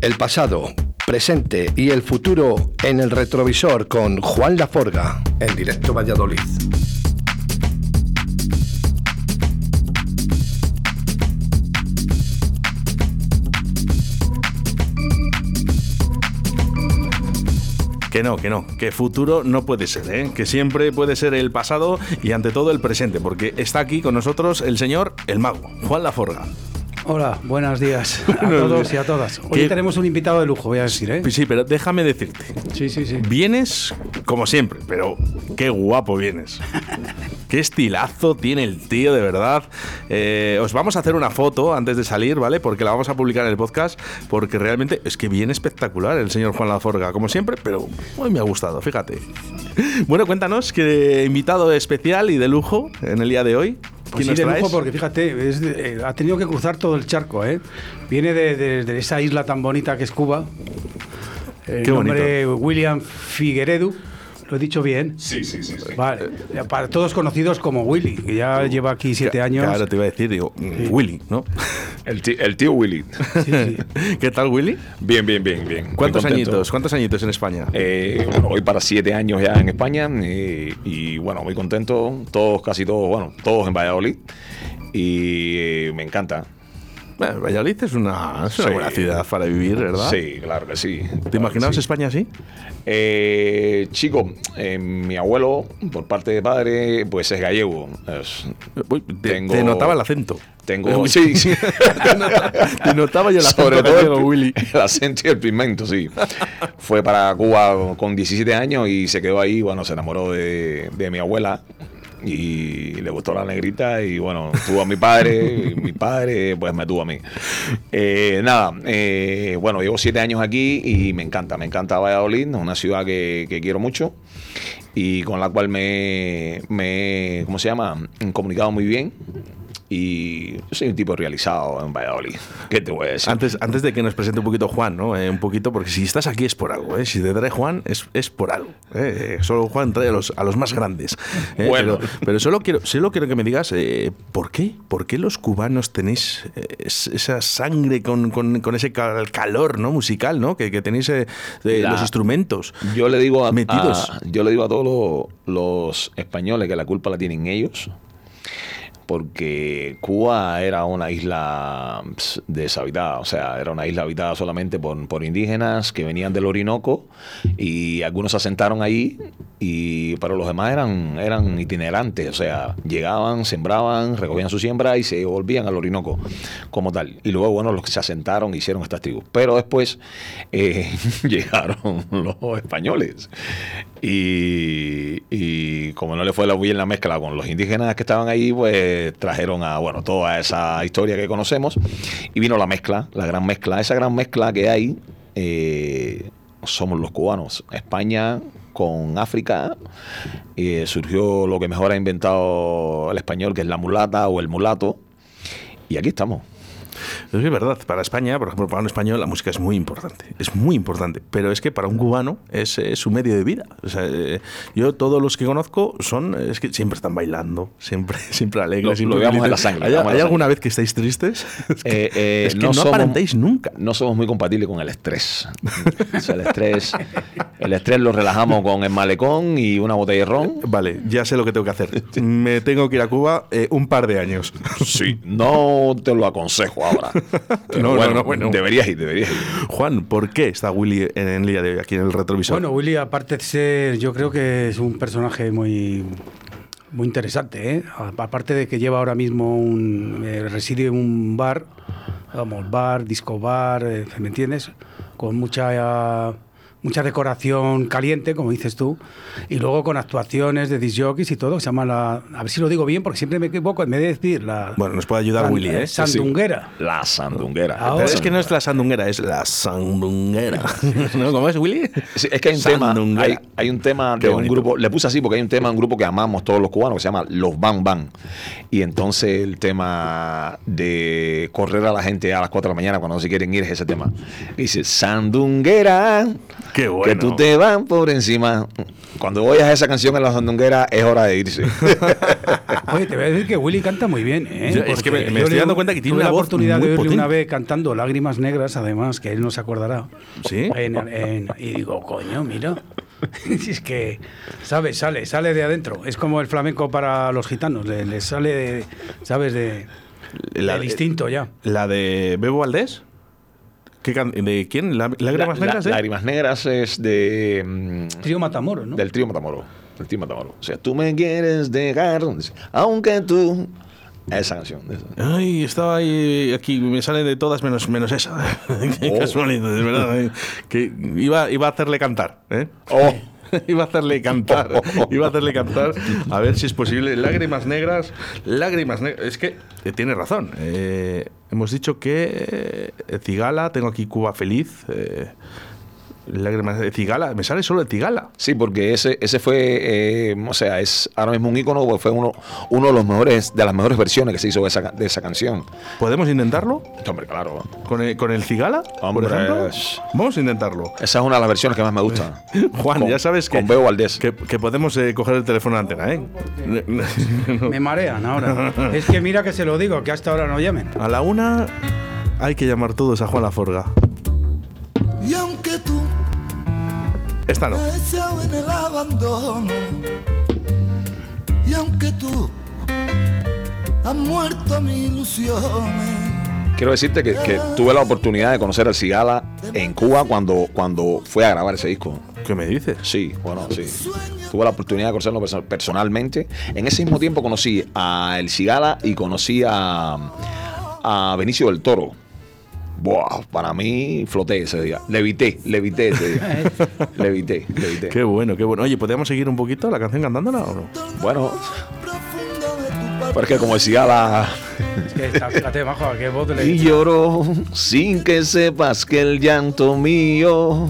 El pasado, presente y el futuro en el retrovisor con Juan Laforga en directo Valladolid. Que no, que no, que futuro no puede ser, ¿eh? que siempre puede ser el pasado y ante todo el presente, porque está aquí con nosotros el señor, el mago, Juan Laforga. Hola, buenos días a todos y a todas. Hoy ¿Qué? tenemos un invitado de lujo, voy a decir, ¿eh? Sí, pero déjame decirte, Sí, sí, sí. vienes como siempre, pero qué guapo vienes. Qué estilazo tiene el tío, de verdad. Eh, os vamos a hacer una foto antes de salir, ¿vale? Porque la vamos a publicar en el podcast, porque realmente es que viene espectacular el señor Juan Laforga, como siempre, pero hoy me ha gustado, fíjate. Bueno, cuéntanos, qué invitado especial y de lujo en el día de hoy. Pues ¿Quién sí, de traes? porque fíjate, es de- eh, ha tenido que cruzar todo el charco, ¿eh? Viene de, de- de esa isla tan bonita que es Cuba. El Qué nombre William Figueredo. ¿Lo he dicho bien? Sí, sí, sí. sí. Vale. Para todos conocidos como Willy, que ya lleva aquí siete años. Claro, te iba a decir, digo, mm, Willy, ¿no? El, tío, el tío Willy. Sí, sí. ¿Qué tal, Willy? Bien, bien, bien, bien. ¿Cuántos añitos? ¿Cuántos añitos en España? Eh, bueno, voy para siete años ya en España eh, y bueno, muy contento. Todos, casi todos, bueno, todos en Valladolid y eh, me encanta. Bueno, Valladolid es una, es una Sí. buena ciudad para vivir, ¿verdad? Sí, claro que sí. ¿Te imaginabas Sí. España así? Eh, chico, eh, mi abuelo, por parte de padre, pues es gallego. Es- Uy, te, Tengo- te notaba el acento. tengo. Sí, sí. te, notaba, te notaba yo el acento Sobre todo gallego, el, Willy. el acento y el pigmento, sí. Fue para Cuba con 17 años y se quedó ahí. Bueno, se enamoró de, de mi abuela y le gustó la negrita. Y bueno, tuvo a mi padre. y mi padre, pues me tuvo a mí. Eh, nada, eh, bueno, llevo 7 años aquí y me encanta. Me encanta Valladolid, una ciudad que, que quiero mucho y con la cual me, me, ¿cómo se llama? Comunicado muy bien. Y soy un tipo realizado en Valladolid. ¿Qué te voy a decir? Antes, antes de que nos presente un poquito Juan, ¿no? Eh, un poquito, porque si estás aquí es por algo, ¿eh? Si te trae Juan es, es por algo. ¿eh? Eh, Solo Juan trae a los, a los más grandes. ¿eh? Bueno. Pero, pero solo, quiero, solo quiero que me digas, eh, ¿por qué? ¿Por qué los cubanos tenéis es- esa sangre con, con- con ese cal- calor ¿no? musical, ¿no? Que, que tenéis de La- los instrumentos Yo le digo a, metidos. a- yo le digo a todos los, los españoles que la culpa la tienen ellos. Porque Cuba era una isla deshabitada, o sea, era una isla habitada solamente por, por indígenas que venían del Orinoco y algunos se asentaron ahí, y, pero los demás eran, eran itinerantes, o sea, llegaban, sembraban, recogían su siembra y se volvían al Orinoco como tal. Y luego, bueno, los que se asentaron hicieron estas tribus. Pero después eh, llegaron los españoles y, y como no le fue la bien la mezcla con los indígenas que estaban ahí, pues trajeron a, bueno, toda esa historia que conocemos y vino la mezcla, la gran mezcla. Esa gran mezcla que hay eh, somos los cubanos. España con África eh, surgió lo que mejor ha inventado el español, que es la mulata o el mulato. Y aquí estamos. Es es verdad, para España, por ejemplo, para un español la música es muy importante, es muy importante, pero es que para un cubano es, eh, su medio de vida. O sea, eh, yo todos los que conozco son, es que siempre están bailando, siempre, siempre alegres. Lo- siempre lo llevamos en la sangre, ¿Hay, hay alguna vez que estáis tristes? Es que, Eh, eh, es que no, aparentéis nunca. No somos muy compatibles con el estrés. O sea, el estrés, el estrés lo relajamos con el malecón y una botella de ron. Vale, ya sé lo que tengo que hacer. Me tengo que ir a Cuba eh, un par de años. Sí, no te lo aconsejo ahora. No, no, bueno, no, bueno. Deberías ir, deberías ir. Juan, ¿por qué está Willy en el día de hoy aquí en el retrovisor? Bueno, Willy, aparte de ser, yo creo que es un personaje muy, muy interesante, ¿eh? Aparte de que lleva ahora mismo un. eh, reside en un bar, vamos, bar, disco bar, eh, ¿me entiendes? Con mucha. Mucha decoración caliente, como dices tú, y luego con actuaciones de disjockeys y todo, que se llama la... A ver si lo digo bien, porque siempre me equivoco, en vez de decir la... Bueno, nos puede ayudar san- Willy, ¿eh? Sandunguera. La sandunguera. Ahora- Pero es que no es la sandunguera, es la sandunguera. ¿No? ¿Cómo es, Willy? Sí, es que hay un tema, hay, hay un tema Qué de un grupo, le puse así porque hay un tema, un grupo que amamos todos los cubanos que se llama Los Bang Bang. Y entonces el tema de correr a la gente a las 4 de la mañana cuando no se quieren ir es ese tema. Dice, Sandunguera, Qué Que bueno. tú te vas por encima. Cuando oyas esa canción en la sandunguera, es hora de irse. Oye, te voy a decir que Willy canta muy bien, ¿eh? Yo- es que me- me estoy dando cuenta que tiene una la voz oportunidad muy de oírle una vez cantando Lágrimas Negras, además, que él no se acordará. ¿Sí? En- en- y digo, coño, mira. Si es que, ¿sabes? Sale, sale de adentro. Es como el flamenco para los gitanos. Le, le sale, de, ¿sabes? De, La- del instinto ya. ¿La de Bebo Valdés? ¿Qué can- ¿De quién? ¿La- ¿Lágrimas La- la- negras? eh? Lágrimas Negras es de. mm, Trío Matamoros, ¿no? Del trío Matamoro. Del trío Matamoro. O sea, tú me quieres dejar. Aunque tú. Esa canción. esa. Ay, estaba ahí, aquí me salen de todas menos, menos esa. Qué Oh. casualidad, de verdad. eh. Que iba, iba a hacerle cantar, ¿eh? Oh. iba a hacerle cantar, iba a hacerle cantar, a ver si es posible. Lágrimas negras, lágrimas negras. Es que eh, tiene razón. eh, hemos dicho que eh, Cigala, tengo aquí Cuba Feliz. Lágrimas de Cigala, me sale solo de Cigala. Sí, porque ese, ese fue, eh, o sea, es ahora mismo un ícono, porque fue uno, uno de los mejores, de las mejores versiones que se hizo de esa, de esa canción. ¿Podemos intentarlo? Hombre, claro. ¿Con el, con el Cigala? Hombre, por ejemplo. es- Vamos a intentarlo. Esa es una de las versiones que más me gustan. Juan, Con- ya sabes que, Con Beo Valdés. que, que podemos eh, coger el teléfono de antena, ¿eh? Me marean ahora. es que mira que se lo digo, que hasta ahora no llamen. A la una hay que llamar todos a Juan Laforga. Esta no. me has echado en el abandono, y aunque tú has muerto mis ilusiones, Quiero decirte que, que tuve la oportunidad de conocer al Cigala en Cuba cuando, cuando fue a grabar ese disco. ¿Qué me dices? Sí, bueno, sí. Tuve la oportunidad de conocerlo perso- personalmente. En ese mismo tiempo conocí a El Cigala y conocí a, a Benicio del Toro. Buah, para mí floté ese día. Levité, levité ese día. levité, levité. Qué bueno, qué bueno. Oye, ¿podríamos seguir un poquito la canción cantándola o no? Bueno, porque como el Cigala... Es que está, fíjate, bajo, a qué voz le Y lloro sin que sepas que el llanto mío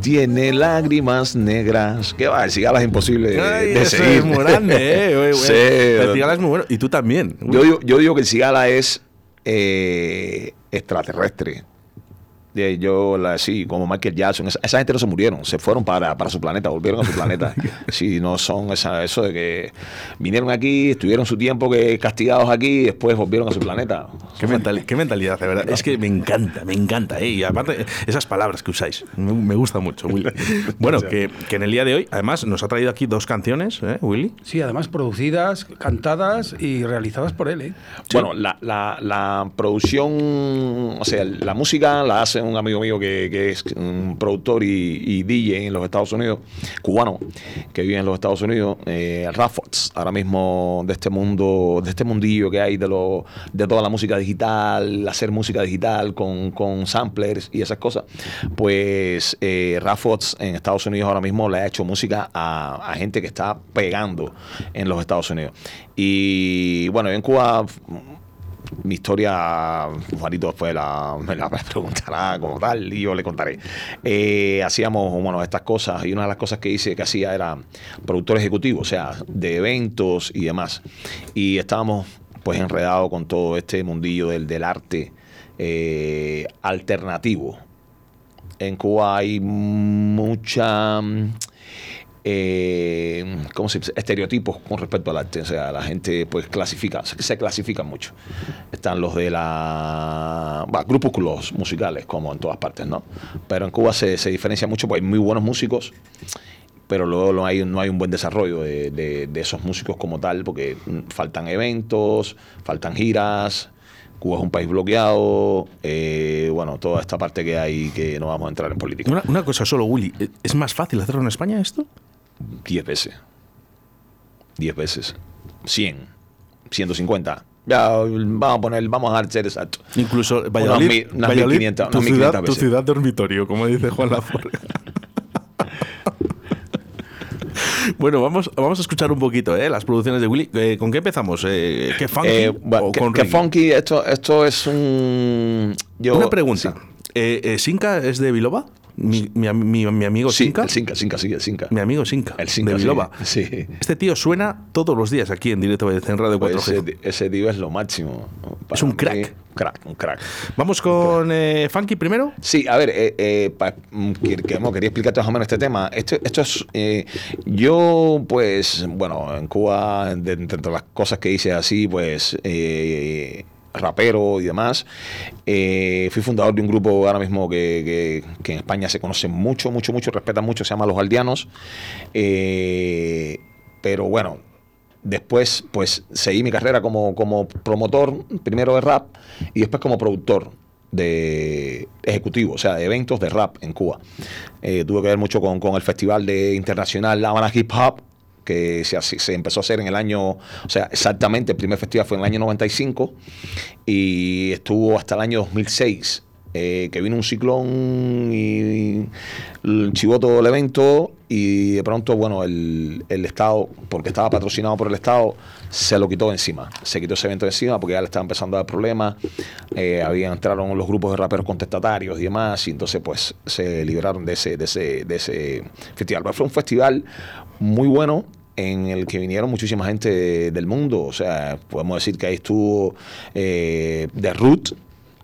tiene lágrimas negras. ¿Qué va? El Cigala es imposible de, Ay, de eso seguir. es muy grande, ¿eh? Oye, Sí. El Cigala es muy bueno. Y tú también. Yo digo, yo digo que el Cigala es eh, extraterrestre. De- Yo, la, sí, como Michael Jackson, esa, esa gente no se murieron, se fueron para, para su planeta, volvieron a su planeta. Sí, no son esa, eso de que vinieron aquí, estuvieron su tiempo que castigados aquí y después volvieron a su planeta. ¿Qué, mental- qué mentalidad, de verdad. Es que me encanta, me encanta. ¿eh? Y aparte, esas palabras que usáis, me, me gusta mucho, Willy. Bueno, que, que en el día de hoy, además, nos ha traído aquí dos canciones, ¿eh, Willy? Sí, además producidas, cantadas y realizadas por él, ¿eh? Bueno, la, la, la producción, o sea, la música la hace un amigo mío que, es un productor y, DJ en los Estados Unidos, cubano, que vive en los Estados Unidos, eh, ahora mismo de este mundo, de este mundillo que hay de, lo, de toda la música digital, hacer música digital con, con samplers y esas cosas, pues eh, en Estados Unidos ahora mismo le ha hecho música a gente que está pegando en los Estados Unidos. Y bueno, en Cuba mi historia, Juanito después la, me la preguntará como tal y yo le contaré. Eh, hacíamos, bueno, estas cosas y una de las cosas que hice, que hacía era productor ejecutivo, o sea, de eventos y demás. Y estábamos pues enredados con todo este mundillo del, arte eh, alternativo. En Cuba hay mucha... eh, ¿cómo estereotipos con respecto al arte. O sea, la gente pues clasifica, se, se clasifica mucho. Están los de la bah, grupúsculos musicales, como en todas partes, ¿no? Pero en Cuba se, se diferencia mucho, porque hay muy buenos músicos, pero luego no hay, un buen desarrollo de, esos músicos como tal, porque faltan eventos, faltan giras. Cuba es un país bloqueado, eh, bueno, toda esta parte que hay que no vamos a entrar en política. Una, cosa solo, Willy. ¿e- ¿Es más fácil hacerlo en España esto? 10 veces. 10 veces. 100. 150. Ya, vamos a poner, vamos a hacer exacto. Incluso Valladolid, mil- unas Valladolid, 1500, tu, unas ciudad, 1500 tu veces. ciudad dormitorio, como dice Juan Laforga. bueno, vamos, vamos a escuchar un poquito ¿eh? las producciones de Willy. Eh, ¿Con qué empezamos? Eh, ¿Qué funky Eh, bueno, o que, con que funky, esto, esto es un. Yo, Una pregunta. sí. Eh, eh, ¿Sinca es de Biloba? Mi, mi, mi- mi amigo Sí, Sinca. el Sinca, Sinca, sí, el Sinca. Mi amigo Sinca. El Sinca, de sí. Biloba. Sí. Este tío suena todos los días aquí en directo en Radio 4G. Pues ese, ese tío es lo máximo. Es un mí, crack. Crack, un crack. Vamos con eh, Funky primero. Sí, a ver, eh, eh, pa- mm, que- que- bueno, quería explicarte más o menos este tema. Esto, esto es. eh, yo, pues, bueno, en Cuba, de- de- entre las cosas que hice así, pues. Rapero y demás. Eh, fui fundador de un grupo ahora mismo que, en España se conoce mucho, mucho, mucho, respetan mucho, se llama Los Aldeanos. Eh, pero bueno, después pues seguí mi carrera como, como promotor, primero de rap y después como productor de ejecutivo, o sea, de eventos de rap en Cuba. Eh, tuve que ver mucho con, con el Festival de Internacional La Hip Hop, que se, se empezó a hacer en el año, o sea, exactamente, el primer festival fue en el año 95 y estuvo hasta el año 2006. eh, que vino un ciclón y, chivó todo el evento y de pronto, bueno, el, el Estado, porque estaba patrocinado por el Estado, se lo quitó encima. Se quitó ese evento encima porque ya le estaba empezando a dar problemas. Eh, habían entraron los grupos de raperos contestatarios y demás, y entonces pues se liberaron de ese, de ese, de ese festival. Pero fue un festival muy bueno en el que vinieron muchísima gente de- del mundo. O sea, podemos decir que ahí estuvo eh, The Root,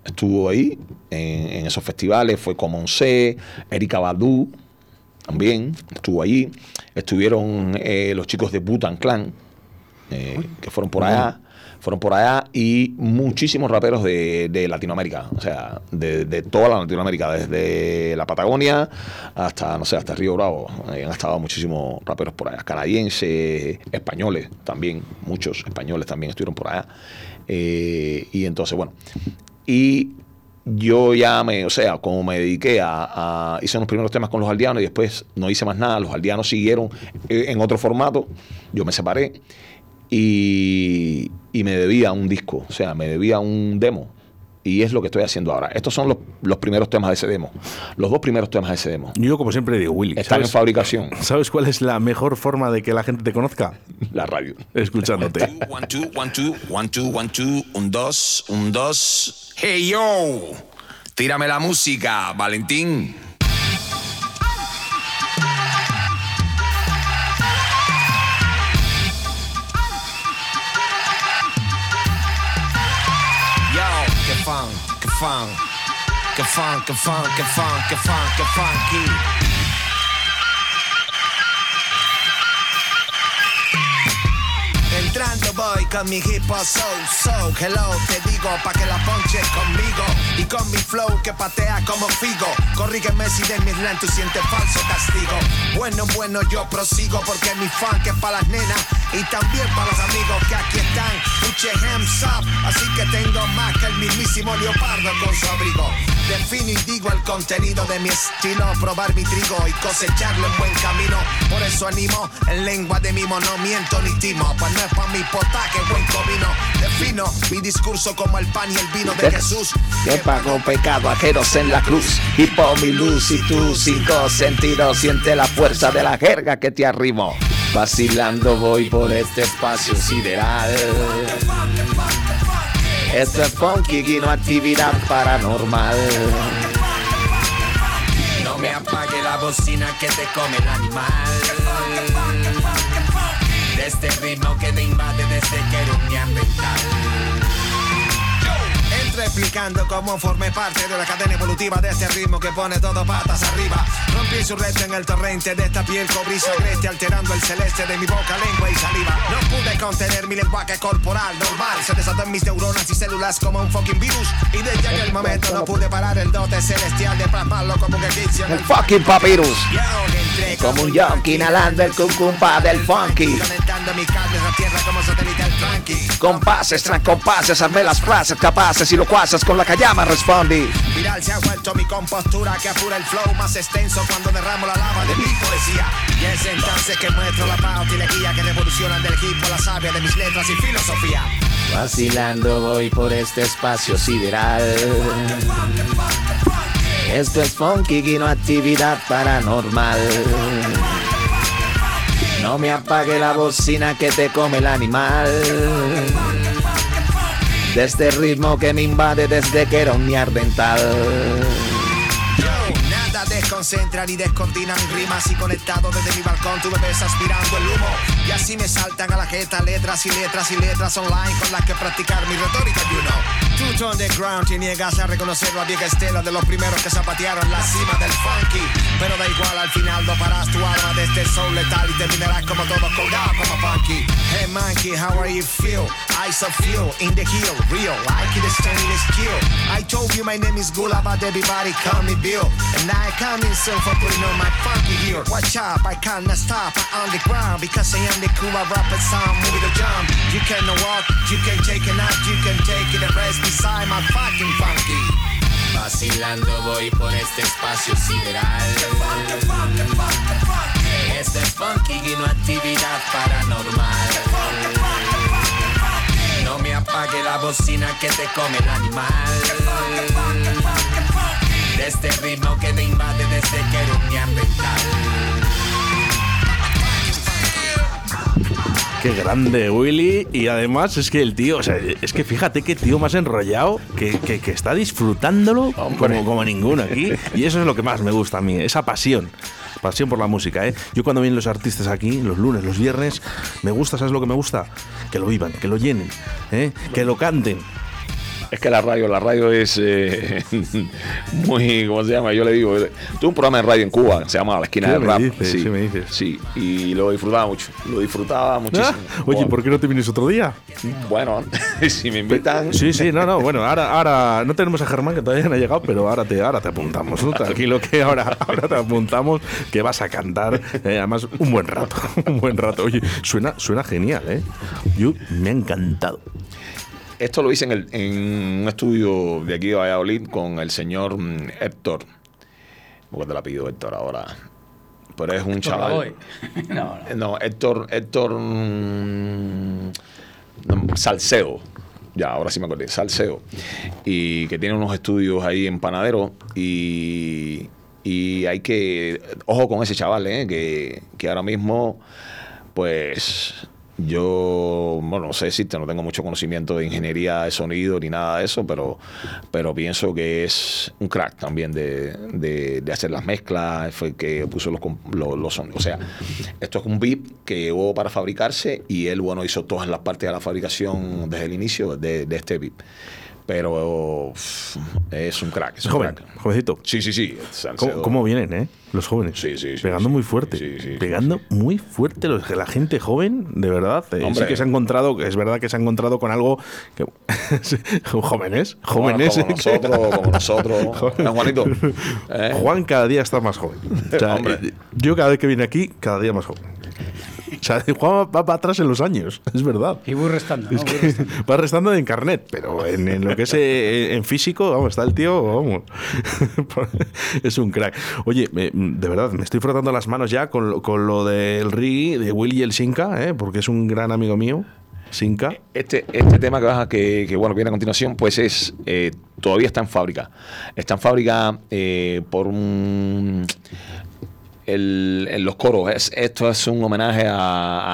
estuvo ahí en, en esos festivales, fue Comonce, Erika Badu también estuvo allí. Estuvieron eh, los chicos de Butan Clan, eh, que fueron por allá. Fueron por allá y muchísimos raperos de, de Latinoamérica, o sea, de, de toda la Latinoamérica, desde la Patagonia hasta, no sé, hasta Río Bravo. Ahí han estado muchísimos raperos por allá, canadienses, españoles también, muchos españoles también estuvieron por allá. Eh, y entonces, bueno, y yo ya me, o sea, como me dediqué a, a- hice unos primeros temas con los aldeanos y después no hice más nada, los aldeanos siguieron eh, en otro formato, yo me separé y, y me debía un disco, o sea, me debía un demo. Y es lo que estoy haciendo ahora. Estos son los, los primeros temas de ese demo. Los dos primeros temas de ese demo. Yo, como siempre digo, Willy. Están en ¿sabes, fabricación. ¿Sabes cuál es la mejor forma de que la gente te conozca? La radio. Escuchándote. One, two, one, two, one, two, one, two, un, dos, un, dos. Hey, yo. Tírame la música, Valentín. Fun, que fun. Que fun, que fun, que que. Entrando voy con mi hip hop soul, so hello, te digo pa' que la ponches y con mi flow que patea como figo. Corrígeme si de mi slang tú sientes falso castigo. Bueno, bueno, yo prosigo porque mi funk es pa' las nenas y también para los amigos que aquí están. Puche hands up, así que tengo más que el mismísimo leopardo con su abrigo. Defino y digo el contenido de mi estilo, probar mi trigo y cosecharlo en buen camino. Por eso animo en lengua de mimo, no miento ni timo. Pues no es pa' mi potaque, buen comino. Defino mi discurso como el pan y el vino de Jesús. Que pagó pecado ajeros en la cruz y por mi luz y tus cinco sentidos siente la fuerza de la jerga que te arrimo. Vacilando voy por este espacio sideral. Esto es funky y no actividad paranormal. No me apague la bocina que te come el animal. De este ritmo que te invade desde que era un explicando cómo formé parte de la cadena evolutiva de este ritmo que pone todo patas arriba. Rompí su reto en el torrente de esta piel cobriza agreste, alterando el celeste de mi boca, lengua y saliva. No pude contener mi lenguaje corporal normal. Se desató en mis neuronas y células como un fucking virus. Y desde aquel momento no pude parar el dote celestial de plasmarlo como un egipcio El fucking papyrus. Yo entré Como un yonki inhalando el cucumpa del funky. Conectando mis cables a tierra como satélite al tranqui. Compases, trancompases, armé las frases capaces y locuaces con la que llama respondí. Viral se ha vuelto mi compostura que apura el flow más extenso cuando derramo la lava de mi poesía. Y es entonces que muestro la pauta y la guía que revolucionan del equipo la savia de mis letras y filosofía. Vacilando voy por este espacio sideral. Esto es funky y no actividad paranormal. No me apague la bocina que te come el animal. De este ritmo que me invade desde que era un niardental. Yo, nada de desconcentran y descoordinan mis rimas y conectado desde mi balcón tú me ves aspirando el humo y así me saltan a la jeta letras y letras y letras online con las que practicar mi retórica, you know. Tú underground y niegas a reconocer la vieja estela de los primeros que zapatearon la cima del funky, pero da igual al final no paras tu alma de este soul letal y terminarás como todos colgados como funky. Hey monkey, how are you feel? Eyes of fuel in the hill, real, I like it is stainless skill. I told you my name is Gula, but everybody call me Bill. And I come in soon for putting on my funky here. Watch out, I cannot stop, I'm on the ground because I am the cool rapper sound, movie the jump. You can walk, you can take a nap, you can take it a rest beside my fucking funky. Vacilando voy por este espacio sideral. Este es funky y no actividad paranormal. No me apague la bocina que te come el animal. De este ritmo que te invade desde que era un neandertal. Qué grande, Willy. Y además es que el tío, o sea, es que fíjate qué tío más enrollado, que, que- que está disfrutándolo como, como ninguno aquí. Y eso es lo que más me gusta a mí, esa pasión. Pasión por la música, ¿eh? Yo cuando vienen los artistas aquí, los lunes, los viernes, me gusta, ¿sabes lo que me gusta? Que lo vivan, que lo llenen, ¿eh? que lo canten. Es que la radio, la radio es eh, muy, ¿cómo se llama? Yo le digo, tuve un programa de radio en Cuba, se llama La Esquina ¿Qué del Rap. dices? sí, ¿Qué me dices? Sí, y lo disfrutaba mucho, lo disfrutaba muchísimo. Ah, Oye, ¿por qué no te vienes otro día? Bueno, si me invitan. Sí, sí, no, no, bueno, ahora, ahora no tenemos a Germán que todavía no ha llegado, pero ahora te, ahora te apuntamos, ¿no? Tranquilo que ahora, ahora te apuntamos que vas a cantar, eh, además un buen rato, un buen rato. Oye, suena, suena genial, ¿eh? Yo me ha encantado. Esto lo hice en, el- en un estudio de aquí de Valladolid con el señor mm, Héctor. ¿Por qué te la pido Héctor ahora? Pero es un chaval. no, no. No, Héctor, Héctor mm, no, Salcedo. Ya, ahora sí me acordé, Salcedo. Y que tiene unos estudios ahí en Panadero. Y, y hay que. Ojo con ese chaval, ¿eh? que, que ahora mismo, pues. Yo, bueno, no sé decirte, no tengo mucho conocimiento de ingeniería de sonido ni nada de eso, pero, pero pienso que es un crack también de, de- hacer las mezclas, fue el que puso los, los, sonidos. O sea, esto es un beat que llegó para fabricarse y él, bueno, hizo todas las partes de la fabricación desde el inicio de, de este beat. Pero es un crack. Es un joven, crack. jovencito. Sí, sí, sí. ¿Cómo, cómo vienen, eh? Los jóvenes. Sí, sí, sí, Pegando sí. muy fuerte. Sí, sí, pegando muy fuerte. Los, la gente joven, de verdad. eh, Hombre. sí que se ha encontrado, es verdad que se ha encontrado con algo que. jóvenes, jóvenes. Como nosotros, como nosotros. ¿Eh, Juanito? ¿Eh? Juan cada día está más joven. O sea, Hombre. yo cada vez que viene aquí, cada día más joven. O sea, Juan va para atrás en los años, es verdad. Y voy restando, ¿no? Es Voy que restando. va restando en carnet, pero en, en lo que es eh, en físico, vamos, está el tío, vamos. es un crack. Oye, me- de verdad, me estoy frotando las manos ya con, lo- con lo del Rigi, de Willy el Sinca, ¿eh? porque es un gran amigo mío. Sinca. Este, este tema que, vas a- que, que, bueno, que viene a continuación, pues es eh, todavía está en fábrica. Está en fábrica eh, por un el- en los coros. Es- esto es un homenaje a,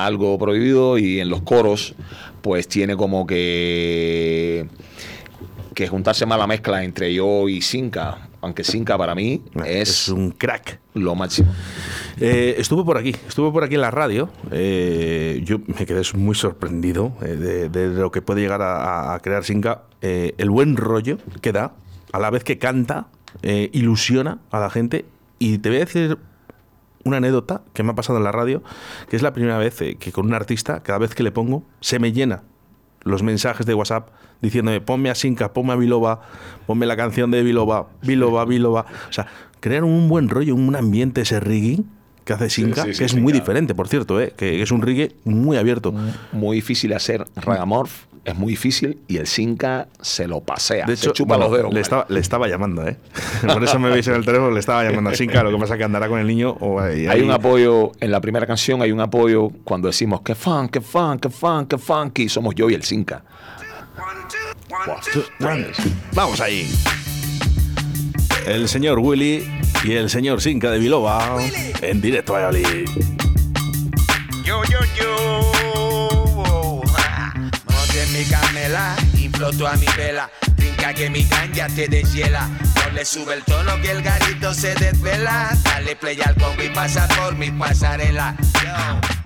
a algo prohibido y en los coros, pues tiene como que que juntarse más la mezcla entre yo y Sinca. Aunque Sinca para mí es, es un crack. lo máximo. Eh, estuve por aquí, estuve por aquí en la radio. eh, yo me quedé muy sorprendido eh, de, de lo que puede llegar a, a crear Sinca. Eh, el buen rollo que da, a la vez que canta, ilusiona a la gente. Y te voy a decir una anécdota que me ha pasado en la radio, que es la primera vez eh, que con un artista, cada vez que le pongo, se me llena los mensajes de WhatsApp diciéndome ponme a Sinca, ponme a Biloba, ponme la canción de Biloba, Biloba, Biloba. O sea, crear un buen rollo, un ambiente ese reggae que hace Sinca, sí, sí, que es muy diferente, por cierto, ¿eh? que es un reggae muy abierto. Muy difícil hacer Ragamorph, es muy difícil y el Sinca se lo pasea. De se hecho, chupa bueno, los dedos. le, estaba, le estaba llamando, ¿eh? Por eso me veis en el teléfono, le estaba llamando a Sinca, lo que pasa es que andará con el niño o ahí- Hay ahí- un apoyo, en la primera canción hay un apoyo cuando decimos que fun, que fun, que fun, que funky, somos yo y el Sinca. Vamos ahí. El señor Willy y el señor Sinca de Biloba en directo a Valladolid. Yo, yo, yo. Monte mi camela, inflo a mi vela. Trinca Rica que mi ganja te deshiela. No le sube el tono que el garito se desvela. Dale play al combo y pasa por mi pasarela. Yo.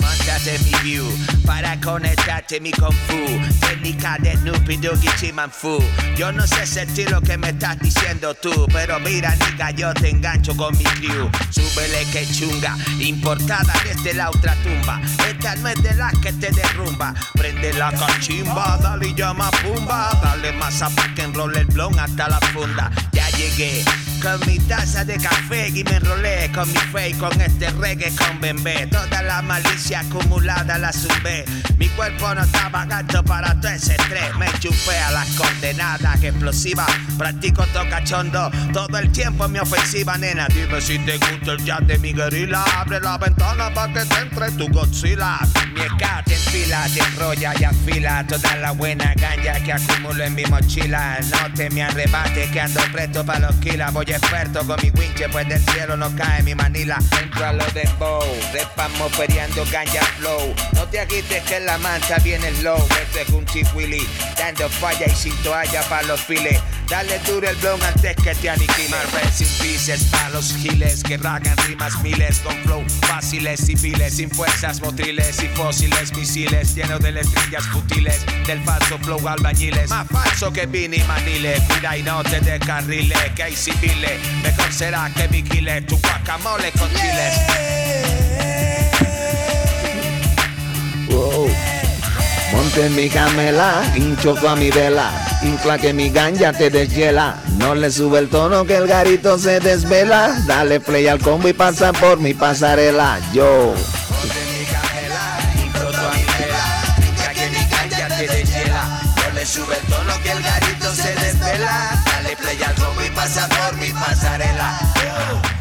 Mi view para conectarte mi kung fu. Técnica de Snoopy Doogie Chimanfu. Yo no sé sentir lo que me estás diciendo tú, pero mira, nigga, yo te engancho con mi crew. Súbele que chunga, importada desde la otra tumba. Esta no es de las que te derrumba. Prende la cachimba, dale y llama pumba. Dale masa pa' que enrole el blon hasta la funda. Ya llegué con mi taza de café y me enrolé con mi fe y con este reggae con bembé. Toda la malicia acumulada la zumbé. Mi cuerpo no estaba gato para todo ese estrés. Me chupé a las condenadas que explosiva. Practico tocachondo todo el tiempo en mi ofensiva, nena. Dime si te gusta el jazz de mi guerrilla. Abre la ventana para que te entre tu Godzilla. Mi ska te enfila, te enrolla y afila toda la buena ganja que acumulo en mi mochila. No te me arrebate que ando presto para los kilas. Voy experto con mi winche, pues del cielo no cae mi manila. Entro a lo de bow, repamos feriando ganja flow. No te agites que la mancha viene low. Este es un Willy, dando falla y sin toalla para los files. Dale duro el blon antes que te aniquile. Marvel sin pieces pa' los giles que ragan rimas miles con flow fáciles y viles, sin fuerzas motriles y fósiles misiles llenos de letrillas futiles del falso flow albañiles. Más falso que Vini Manile, cuida y no te descarrile, que hay civiles. Mejor será que vigile tu guacamole con chiles. Wow. Monte mi camela, hincho a mi vela, infla que mi ganja te deshiela. No le sube el tono que el garito se desvela. Dale play al combo y pasa por mi pasarela. Yo. Pasa por mi pasarela.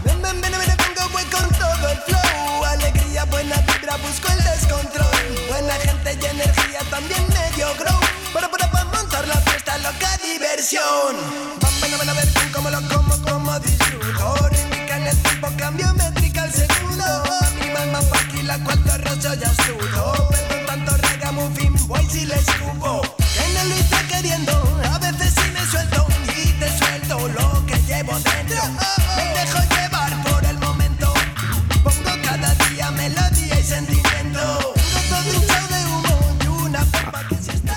Ven, ven, ven, ven, vengo voy con todo el flow. Alegría, buena vibra, busco el descontrol. Buena gente y energía, también medio grow. Para, para, montar la fiesta, loca diversión. Van, van a ver, cómo lo como, como disfruto. Indica en el tiempo, cambio métrica al segundo. Mi mamá paquila cuando rozo ya estuvo. Perdón tanto ragamuffin, voy si les escupo. Que no lo está queriendo, Me dejo llevar por el momento. Pongo cada día melodía y sentimiento.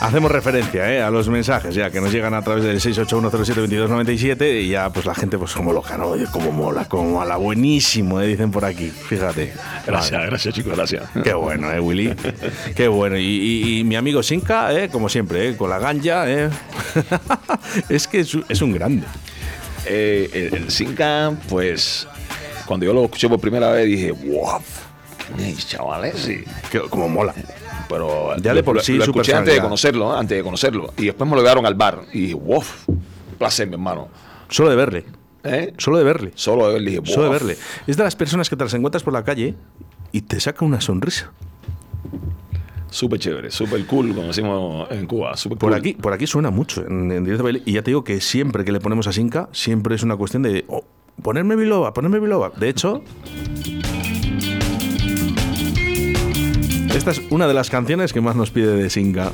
Hacemos referencia ¿eh? a los mensajes ya que nos llegan a través del 681072297 y ya pues la gente pues como loca, ¿no? Oye, como mola, como mola, buenísimo, ¿eh? dicen por aquí, fíjate. Gracias, Vale. gracias chicos, gracias. Qué bueno, ¿eh, Willy? Qué bueno. Y, y- y mi amigo Sinka, ¿eh? como siempre, ¿eh? con la ganja, ¿eh? es que es un grande. Eh, el, el Zinca, pues, cuando yo lo escuché por primera vez dije, wow, ¿quién es, chavales? Sí. Como mola. Pero Ya de por lo, sí lo escuché antes de conocerlo, ¿eh? antes de conocerlo. Y después me lo llevaron al bar y dije, wow, placer, mi hermano. Solo de verle. ¿Eh? Solo de verle. Solo de verle dije, Solo de verle. Es de las personas que te las encuentras por la calle y te saca una sonrisa. Súper chévere, súper cool, como decimos en Cuba. Súper Por cool. aquí, por aquí suena mucho en, en directo baile. Y ya te digo que siempre que le ponemos a Sinca, siempre es una cuestión de oh, ponerme biloba, ponerme biloba. De hecho, esta es una de las canciones que más nos pide de Sinca.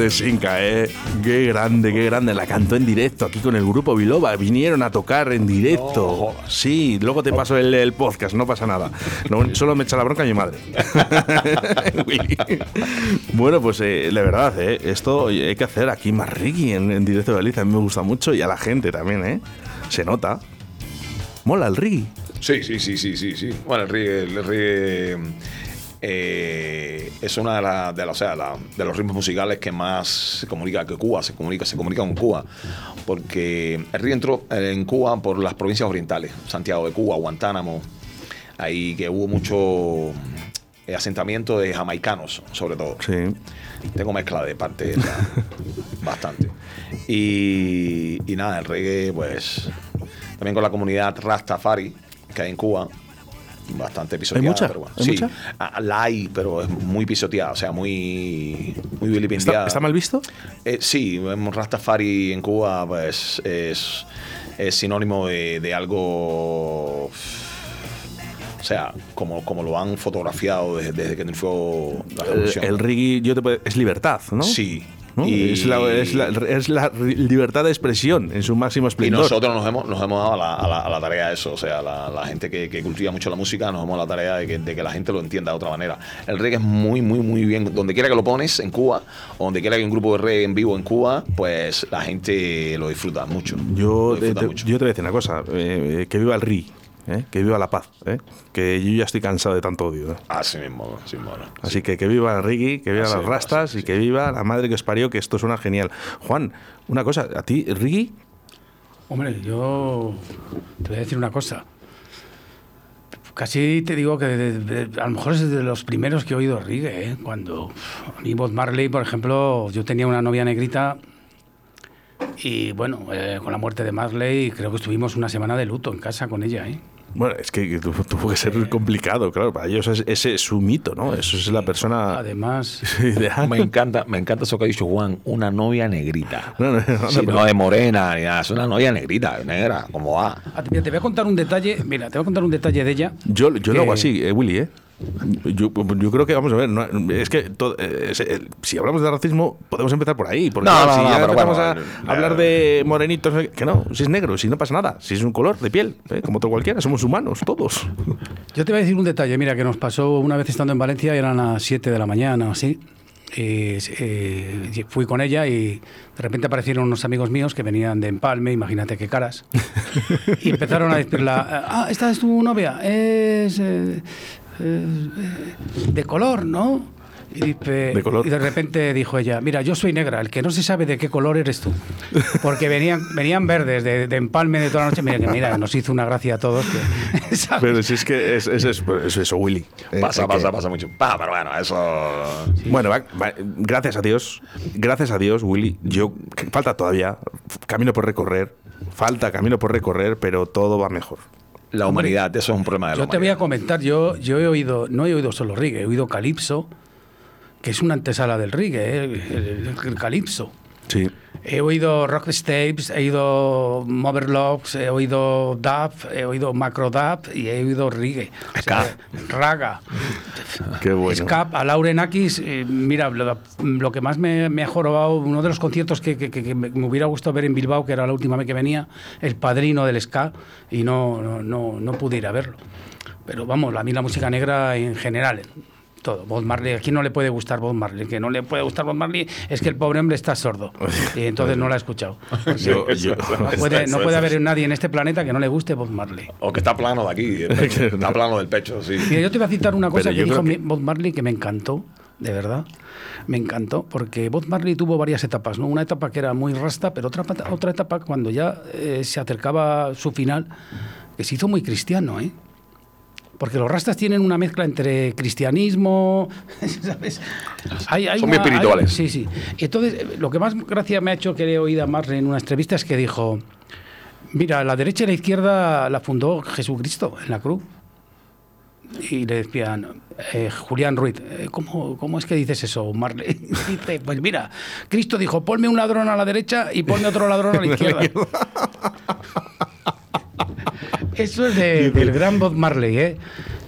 Grande Sinca, eh. Qué grande, qué grande. La cantó en directo aquí con el grupo Biloba. Vinieron a tocar en directo. Sí, luego te paso el, el podcast, no pasa nada. No, solo me echa la bronca mi madre. Bueno, pues eh, de verdad, eh, esto hay que hacer aquí más Ricky en, en directo de Galicia. A mí me gusta mucho y a la gente también, ¿eh? Se nota. Mola el Ricky. Sí, sí, sí, sí, sí, sí. Bueno, el reggae, el reggae eh, es una de, la- de, la- o sea, la- de los ritmos musicales que más se comunica que Cuba, se comunica, se comunica con Cuba, porque el reggae entró eh, en Cuba por las provincias orientales, Santiago de Cuba, Guantánamo, ahí que hubo mucho eh, asentamiento de jamaicanos, sobre todo. Sí. Tengo mezcla de parte esa, bastante. Y, y nada, el reggae, pues también con la comunidad Rastafari que hay en Cuba, bastante pisoteada. mucha? Pero bueno. ¿Hay sí, mucha? ah, la hay, pero es muy pisoteada, o sea, muy, muy vilipendiada. ¿Está, está mal visto? Eh, sí, Rastafari en Cuba, pues es, es sinónimo de, de algo. O sea, como, como lo han fotografiado desde, desde que triunfó la El, revolución. el reggae yo te puedo- es libertad, ¿no? Sí. ¿No? Y- Es, la, es la- es la ri- libertad de expresión en su máximo Y esplendor. nosotros nos hemos, nos hemos dado a la, a la- a la tarea de eso. O sea, la, gente que, que cultiva mucho la música nos hemos dado la tarea de que, de que la gente lo entienda de otra manera. El reggae es muy, muy, muy bien. Donde quiera que lo pones en Cuba, o donde quiera que hay un grupo de reggae en vivo en Cuba, pues la gente lo disfruta mucho. Yo, te, disfruta te- mucho. yo te voy a decir una cosa, eh, que viva el RI, ¿eh? que viva la paz, ¿eh? que yo ya estoy cansado de tanto odio. ¿eh? Así mismo, así mismo. Así que que viva reggae, que viva Así las rastas así, y sí. que viva la madre que os parió, que esto suena genial. Juan, una cosa, ¿a ti reggae? Hombre, yo te voy a decir una cosa. Casi te digo que de- de- a lo mejor es de los primeros que he oído reggae, ¿eh? Cuando a mí Bob Marley, por ejemplo, yo tenía una novia negrita y bueno, eh, con la muerte de Marley creo que estuvimos una semana de luto en casa con ella, ¿eh? Bueno, es que tu- tuvo que ser complicado, claro, para ellos es- ese es su mito, ¿no? Eso es la persona Además, ideal. Me encanta, me encanta eso que ha dicho Juan, una novia negrita. No, no, no, Sí, no de morena ni nada, es una novia negrita, negra, como va. ah, mira, te voy a contar un detalle, mira, te voy a contar un detalle de ella. Yo, yo lo que- hago así, eh, Willy, ¿eh? Yo, yo creo que, vamos a ver, no- es que todo- eh, eh, si hablamos de racismo, podemos empezar por ahí. Porque No, claro, no, si no, ya empezamos bueno, a eh, hablar de morenitos, que no, si es negro, si no pasa nada, si es un color de piel, eh, como otro cualquiera, somos humanos, todos. Yo te voy a decir un detalle, mira, que nos pasó una vez estando en Valencia, eran las 7 de la mañana o así. y, eh, fui con ella y de repente aparecieron unos amigos míos que venían de Empalme, imagínate qué caras, y empezaron a decirla, ah, esta es tu novia, es eh, eh, de color, ¿no? Y, dice- De color. y de repente dijo ella, mira, yo soy negra, el que no se sabe de qué color eres tú. Porque venían, venían verdes, de, de empalme de toda la noche. Mira, que mira, nos hizo una gracia a todos. Pero si es que es, es, es- es eso, Willy. Eh, Pasa, que- pasa, pasa mucho. Pa, pero bueno, eso. Bueno, va- va- gracias a Dios, gracias a Dios, Willy. Yo falta todavía camino por recorrer, falta camino por recorrer, pero todo va mejor. La humanidad, eso es un problema de la Yo te voy a comentar, yo, yo he oído, no he oído solo reggae, he oído calipso, que es una antesala del reggae, ¿eh? el, el- el calipso. Sí. He oído rocksteps, he oído Moverlocks, he oído dub, he oído macro dub y he oído reggae. O sea, raga. Qué bueno. Scap, a Lauren Akis, eh, mira, lo, lo que más me, me ha jorobado, uno de los conciertos que, que- que- que me me hubiera gustado ver en Bilbao, que era la última vez que venía, el padrino del ska, y no, no, no, no pude ir a verlo. Pero vamos, a mí la música negra en general, todo. Bob Marley, ¿a quién no le puede gustar Bob Marley? Que no le puede gustar Bob Marley es que el pobre hombre está sordo. Y entonces no lo ha escuchado. Yo- yo- No puede, no puede haber nadie en este planeta que no le guste Bob Marley. O que está plano de aquí, está plano del pecho, sí. Mira, yo te voy a citar una cosa que dijo que- Bob Marley que me encantó, de verdad. Me encantó, porque Bob Marley tuvo varias etapas, ¿no? Una etapa que era muy rasta, pero otra, otra etapa cuando ya eh, se acercaba su final, que se hizo muy cristiano, ¿eh? Porque los rastas tienen una mezcla entre cristianismo, ¿sabes? Hay- hay Son muy una- espirituales. hay- sí, sí. Y entonces, eh, lo que más gracia me ha hecho que le he oído a Marley en una entrevista es que dijo, mira, la derecha y la izquierda la fundó Jesucristo en la cruz. Y le decían, eh, Julián Ruiz, eh, ¿cómo, ¿cómo es que dices eso, Marley? Dice, pues mira, Cristo dijo, ponme un ladrón a la derecha y ponme otro ladrón a la izquierda. Eso es de- del gran Bob Marley, ¿eh?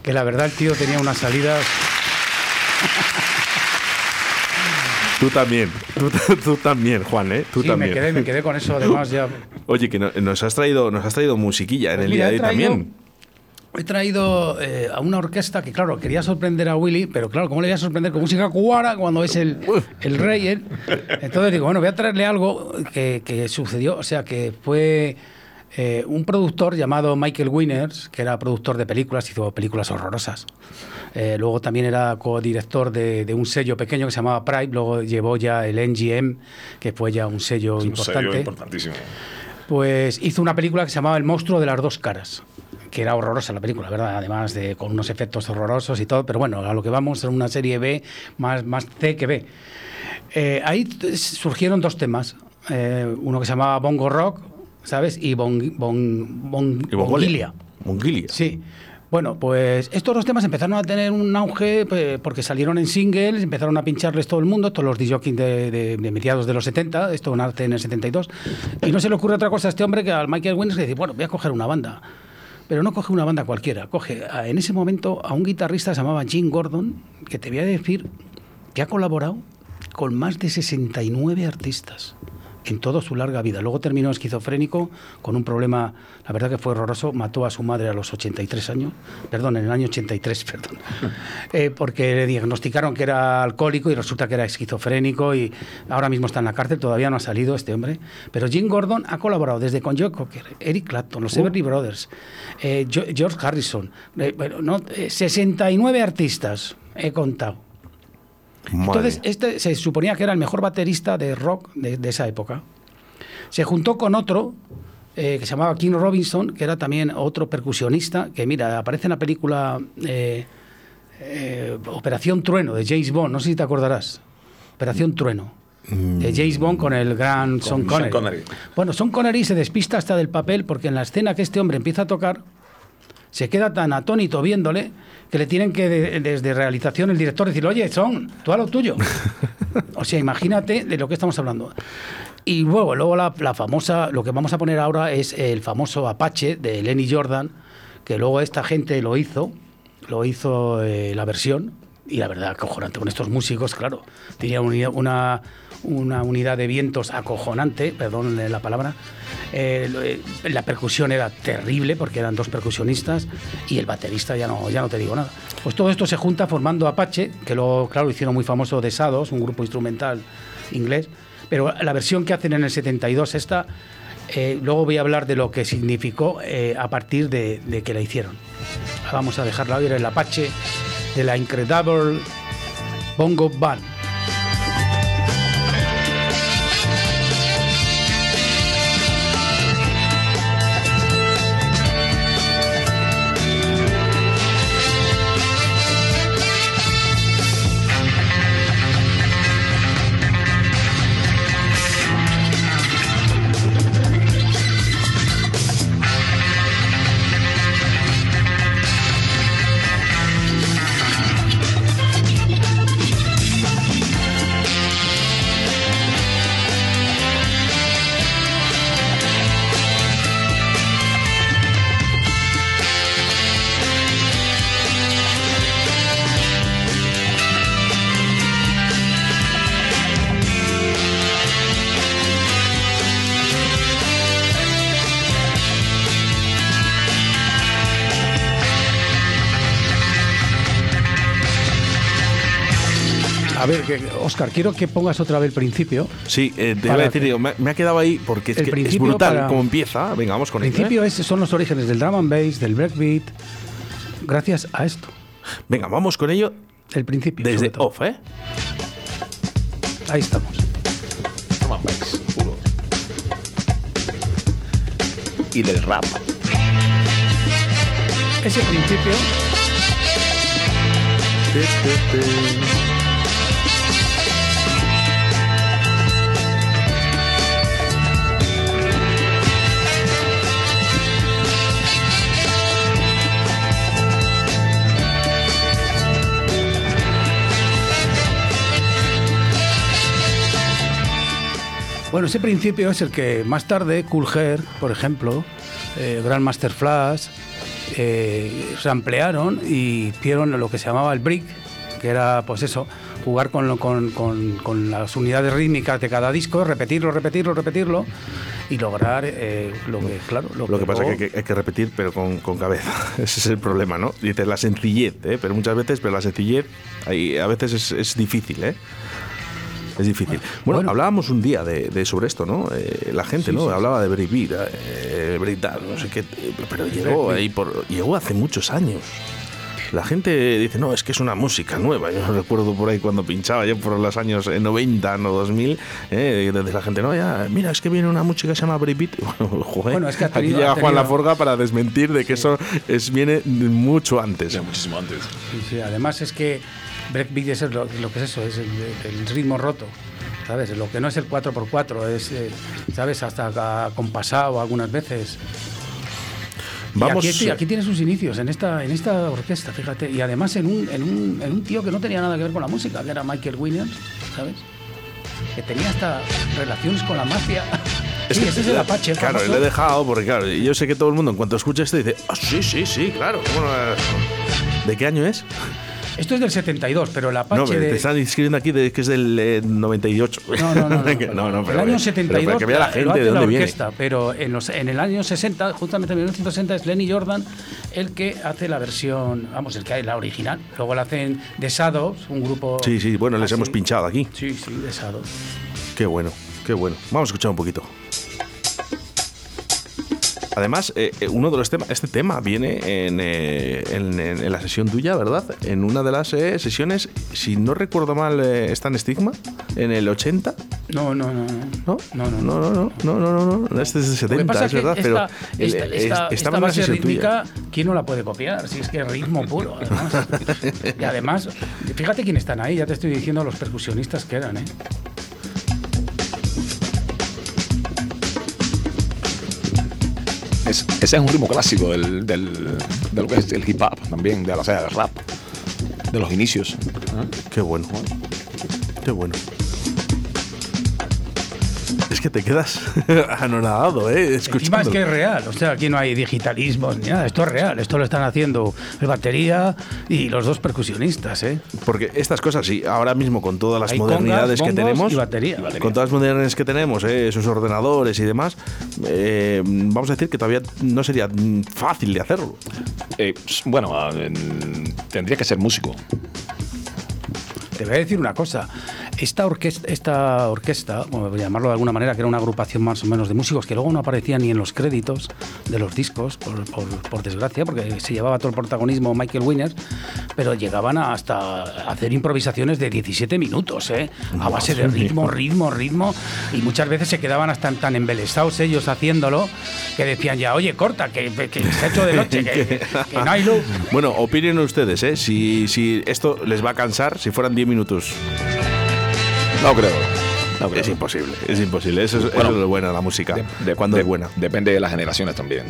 que la verdad el tío tenía unas salidas... Tú también, tú, tú también, Juan, ¿eh? Tú Sí, también. me quedé, me quedé con eso, además ya... Oye, que no- nos has traído, nos has traído musiquilla en Pues el mira, día de hoy también. He traído eh, a una orquesta que, claro, quería sorprender a Willy, pero claro, ¿cómo le voy a sorprender con música cubana cuando es el, el rey? él? Entonces digo, bueno, voy a traerle algo que, que sucedió, o sea, que fue eh, un productor llamado Michael Winners, que era productor de películas, hizo películas horrorosas. Eh, luego también era codirector de, de un sello pequeño que se llamaba Pride, luego llevó ya el NGM, que fue ya un sello Un importante. sello importantísimo. Pues hizo una película que se llamaba El monstruo de las dos caras, que era horrorosa la película, ¿verdad? Además de con unos efectos horrorosos y todo, pero bueno, a lo que vamos era una serie B más, más C que B. Eh, ahí surgieron dos temas, eh, uno que se llamaba Bongo Rock, ¿sabes? Y Bon, bon, bon- Y. Sí. Bueno, pues estos dos temas empezaron a tener un auge pues, porque salieron en singles, empezaron a pincharles todo el mundo, todos los DJs de, de, de mediados de los 70, esto nace en el 72, y no se le ocurre otra cosa a este hombre que al Michael Winners que dice, bueno, voy a coger una banda. Pero no coge una banda cualquiera, coge a- en ese momento a un guitarrista que se llamaba Jim Gordon, que te voy a decir que ha colaborado con más de 69 artistas en toda su larga vida. Luego terminó esquizofrénico con un problema, la verdad que fue horroroso, mató a su madre a los 83 años, perdón, en el año 83, perdón, Eh, porque le diagnosticaron que era alcohólico y resulta que era esquizofrénico y ahora mismo está en la cárcel, todavía no ha salido este hombre. Pero Jim Gordon ha colaborado desde con Joe Cocker, Eric Clapton, los Everly Brothers, eh, George Harrison, eh, bueno, no, eh, 69 artistas he contado. Madre Entonces, este se suponía que era el mejor baterista de rock de, de esa época. Se juntó con otro eh, que se llamaba King Robinson, que era también otro percusionista, que mira, aparece en la película eh, eh, Operación Trueno de James Bond, no sé si te acordarás. Operación Trueno. De James Bond con el gran Sean Sean Connery. Connery. Bueno, Sean Connery se despista hasta del papel porque en la escena que este hombre empieza a tocar, se queda tan atónito viéndole que le tienen que de- desde realización el director decir, oye, Son, tú a lo tuyo. o sea, imagínate de lo que estamos hablando. Y luego, luego la, la famosa, lo que vamos a poner ahora es el famoso Apache de Lenny Jordan, que luego esta gente lo hizo, lo hizo eh, la versión, y la verdad, acojonante con estos músicos, claro. Tenía una, una, unidad de vientos acojonante, perdón la palabra. Eh, lo- eh, la percusión era terrible porque eran dos percusionistas y el baterista ya no, ya no te digo nada. Pues todo esto se junta formando Apache, que luego, claro, hicieron muy famoso de Sados, un grupo instrumental inglés. Pero la versión que hacen en el 72, esta, eh, luego voy a hablar de lo que significó eh, a partir de, de que la hicieron. Vamos a dejarla oír el Apache de la Incredible Bongo Band. A ver, Oscar, quiero que pongas otra vez el principio. Sí, eh, te iba Para a decir, que- digo, me, me ha quedado ahí porque es, El que es brutal para- cómo empieza. Venga, vamos con El ello. ¿eh? principio es- son los orígenes del drum and bass, del breakbeat, gracias a esto. Venga, vamos con ello El principio. desde off, ¿eh? Ahí estamos. Drum and bass, puro. Y del rap. Ese principio Bueno, ese principio es el que más tarde Cool Herc, por ejemplo, eh, Grandmaster Flash, eh, se ampliaron y hicieron lo que se llamaba el brick, que era, pues eso, jugar con, lo- con- con- con las unidades rítmicas de cada disco, repetirlo, repetirlo, repetirlo y lograr eh, lo que, claro, lo, Lo que pasa es que hay, que hay que repetir, pero con, con cabeza. Ese es el problema, ¿no? Dices la sencillez, ¿eh? Pero muchas veces, pero la sencillez ahí, a veces es, es difícil, ¿eh? Es difícil. Bueno, hablábamos un día de, de sobre esto, ¿no? Eh, la gente, ¿no? Hablaba de breakbeat, eh, no sé qué, pero llegó ahí por, llegó hace muchos años. La gente dice, no, es que es una música nueva. Yo recuerdo por ahí cuando pinchaba, yo por los años 90, no 2000, eh, desde la gente, no, ya, mira, es que viene una música que se llama breakbeat. Bueno, joder, Bueno, es que ha aquí tenido- llega Juan tenido- Laforga para desmentir de que eso es, viene mucho antes. Ya, muchísimo antes. Sí, sí, además es que breakbeat es lo, lo que es eso, es el, el ritmo roto. ¿Sabes? Lo que no es el 4x4, es, eh, ¿sabes? Hasta compasado algunas veces. Y Vamos, aquí, aquí tiene sus inicios, en esta, en esta orquesta, fíjate. Y además en un, en, un, en un tío que no tenía nada que ver con la música, que era Michael Williams, ¿sabes? Que tenía hasta relaciones con la mafia. sí, ese es el Apache. Claro, famoso. le he dejado porque, claro, yo sé que todo el mundo en cuanto escucha esto dice, ah, sí, sí, sí, claro. ¿De qué año es? Esto es del 72, pero el Apache No, pero de... te están escribiendo aquí de que es del eh, 98. No, no, no. no, no, no, pero, el año pero 72 para que vea la lo gente hace de la dónde viene. orquesta, pero en, los, en el año 60, justamente en 1960, es Lenny Jordan el que hace la versión, vamos, el que hay la original. Luego la hacen The Shadows, un grupo... Sí, sí, bueno, les así. hemos pinchado aquí. Sí, sí, The Shadows. Qué bueno, qué bueno. Vamos a escuchar un poquito. Además, eh, eh, uno de los temas, este tema viene en, eh, en- en- en la sesión tuya, ¿verdad? En una de las eh, sesiones, si no recuerdo mal, eh, está en Stigma, en el 80, No, no, no. ¿no? No, no, no, no, no, no, no, no, no, este es que 70, pasa es verdad, esta, pero esta, es- esta- esta base rítmica, tuya. ¿quién no la puede copiar? Si es que es ritmo puro, además. y además, fíjate quién están ahí, ya te estoy diciendo los percusionistas que eran, ¿eh? Es- ese es un ritmo clásico del, del- de lo que es el hip hop también, de la, o sea, del rap, de los inicios. Qué bueno. Qué bueno. Es que te quedas anonadado, ¿eh? Encima es Escuchando. que es real, o sea, aquí no hay digitalismos ni nada, esto es real, esto lo están haciendo el batería y los dos percusionistas, ¿eh? Porque estas cosas, sí, ahora mismo con todas las Hay modernidades congas, que tenemos, y batería. con todas las modernidades que tenemos, eh, esos ordenadores y demás, eh, vamos a decir que todavía no sería fácil de hacerlo. Eh, bueno, en- tendría que ser músico. Te voy a decir una cosa. Esta orquesta, esta orquesta, a llamarlo de alguna manera, que era una agrupación más o menos de músicos que luego no aparecía ni en los créditos de los discos, por, por- por desgracia, porque se llevaba todo el protagonismo Michael Winners, pero llegaban a hasta hacer improvisaciones de 17 minutos, ¿eh? a base de ritmo, ritmo, ritmo, y muchas veces se quedaban hasta tan embelesados ellos haciéndolo que decían ya, oye, corta, que, que se ha hecho de noche, que, que- que no hay luz. Bueno, opinen ustedes, ¿eh? Si, si esto les va a cansar, si fueran 10 minutos. No creo. No creo. Es imposible, es imposible. Eso es, eso Bueno, es lo bueno de la música, De- de- cuando de- es buena. Depende de las generaciones también.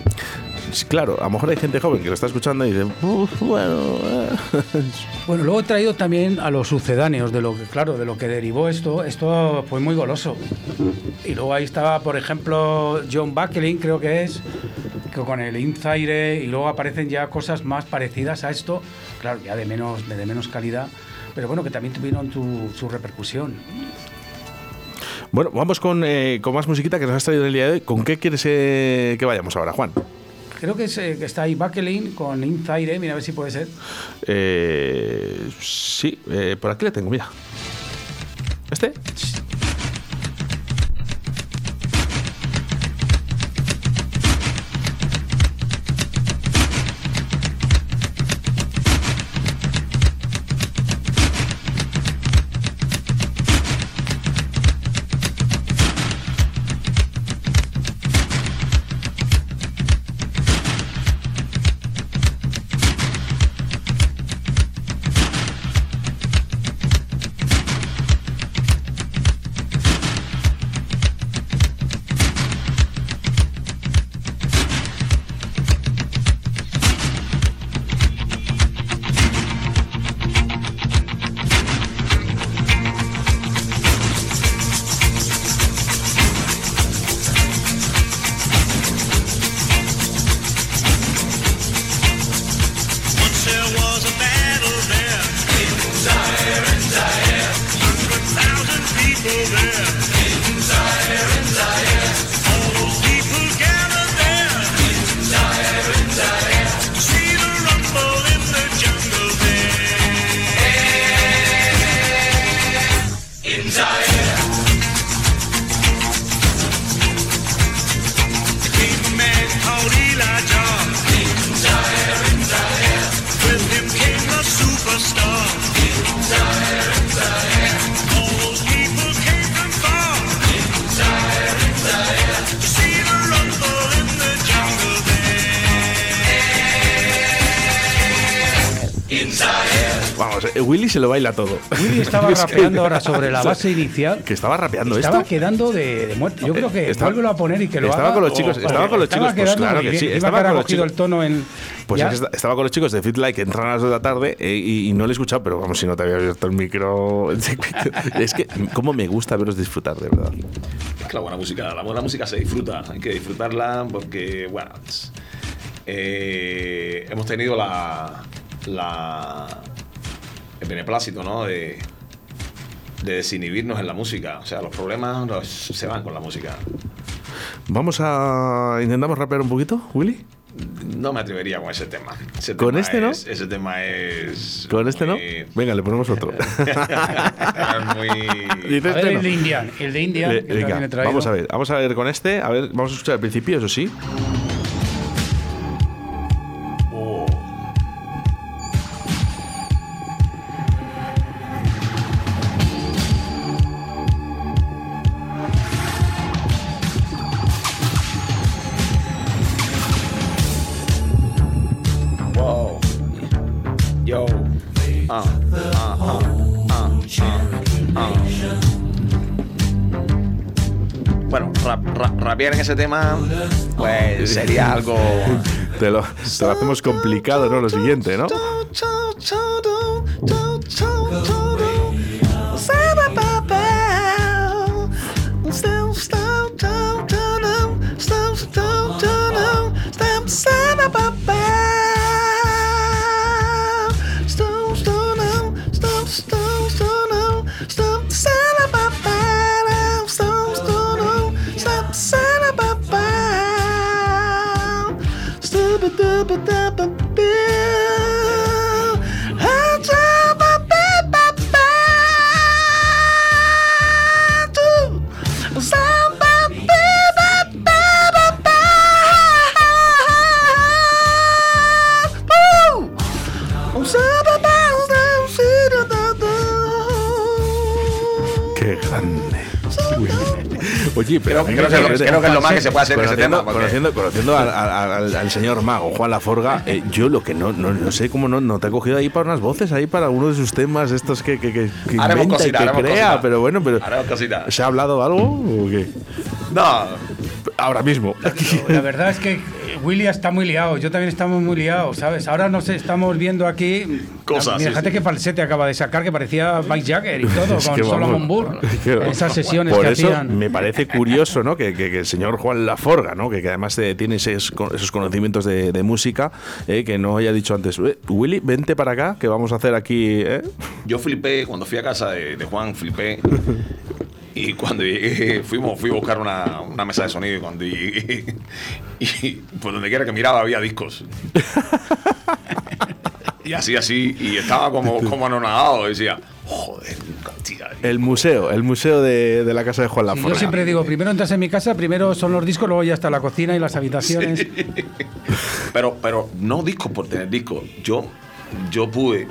Sí, claro, a lo mejor hay gente joven que lo está escuchando y dice, "Uf, bueno, eh". Bueno, luego he traído también a los sucedáneos de lo que, claro, de lo que derivó esto. Esto fue muy goloso. Y luego ahí estaba, por ejemplo, John Buckley, creo que es, que con el Inzaire, y luego aparecen ya cosas más parecidas a esto, claro, ya de menos, de menos calidad, pero bueno, que también tuvieron tu- su repercusión. Bueno, vamos con, eh, con más musiquita que nos has traído el día de hoy. ¿Con qué quieres eh, que vayamos ahora, Juan? Creo que, es, eh, que está ahí Buckley con Inzaire, mira a ver si puede ser. Eh, sí, eh, por aquí le tengo, mira. ¿Este? Once Yeah. Se lo baila todo. Willy estaba rapeando ahora sobre la base inicial. Que estaba rapeando Estaba esto. quedando de, de muerte. Yo creo que Estaba- vuélvelo a poner y que lo estaba haga. con los chicos- Oh, estaba con los chicos, pues claro que bien. sí, Iba estaba con los chicos. el tono en. Pues es que esta- estaba con los chicos de Fit Like que entran a las 2 de la tarde eh, y, y no lo he escuchado, pero vamos, si no te había abierto el micro. es que, cómo me gusta veros disfrutar, de verdad. Es que la buena música, la buena música se disfruta, hay que disfrutarla porque, bueno, eh, hemos tenido la, la el beneplácito, ¿no? De, de desinhibirnos en la música. O sea, los problemas los- se van con la música. Vamos a. ¿Intentamos rapear un poquito, Willy? No me atrevería con ese tema. Ese ¿Con tema este no? es- Ese tema es. ¿Con este no? muy- Venga, le ponemos otro. es muy. Ver, este el no. de Indian. El de Indian. Le- que venga, también he traído. vamos a ver, vamos a ver con este. A ver, vamos a escuchar al principio, eso sí. Ese tema, pues sería algo. Te lo, te lo hacemos complicado, ¿no? Lo siguiente, ¿no? Creo, creo que, es lo- creo que es lo más que se puede hacer en ese conociendo, tema. porque- conociendo, conociendo al, al- al- al señor mago, Juan Laforga, eh, yo lo que no, no, no sé cómo no, no te ha cogido ahí para unas voces, ahí para uno de sus temas, estos que, que, que, inventa cosita, y que crea, cosita. pero bueno, pero. ¿se ha hablado algo o qué? No, Ahora mismo. La verdad es que Willy está muy liado. Yo también estamos muy liados, ¿sabes? Ahora nos estamos viendo aquí. Cosas, Mira, sí, fíjate sí. qué falsete acaba de sacar, que parecía Mike Jagger y todo, Es con que vamos, Solomon Burr. es que- Esas sesiones Por que eso hacían. me parece curioso, ¿no? Que, que- que el señor Juan Laforga, ¿no? Que, que además eh, tiene esos, esos conocimientos de, de música, eh, que no haya dicho antes, "Eh, Willy, vente para acá, que vamos a hacer aquí. ¿eh?". yo flipé cuando fui a casa de, de Juan, flipé. Y cuando llegué, fuimos, fui a buscar una, una mesa de sonido y cuando llegué, y por donde quiera que miraba había discos. Y así, así, y estaba como, como anonadado, decía, joder, cantidad. de El museo, el museo de, de la casa de Juan Laforga. yo siempre digo, primero entras en mi casa, primero son los discos, luego ya está la cocina y las habitaciones. Pero, pero no discos por tener discos. Yo, yo pude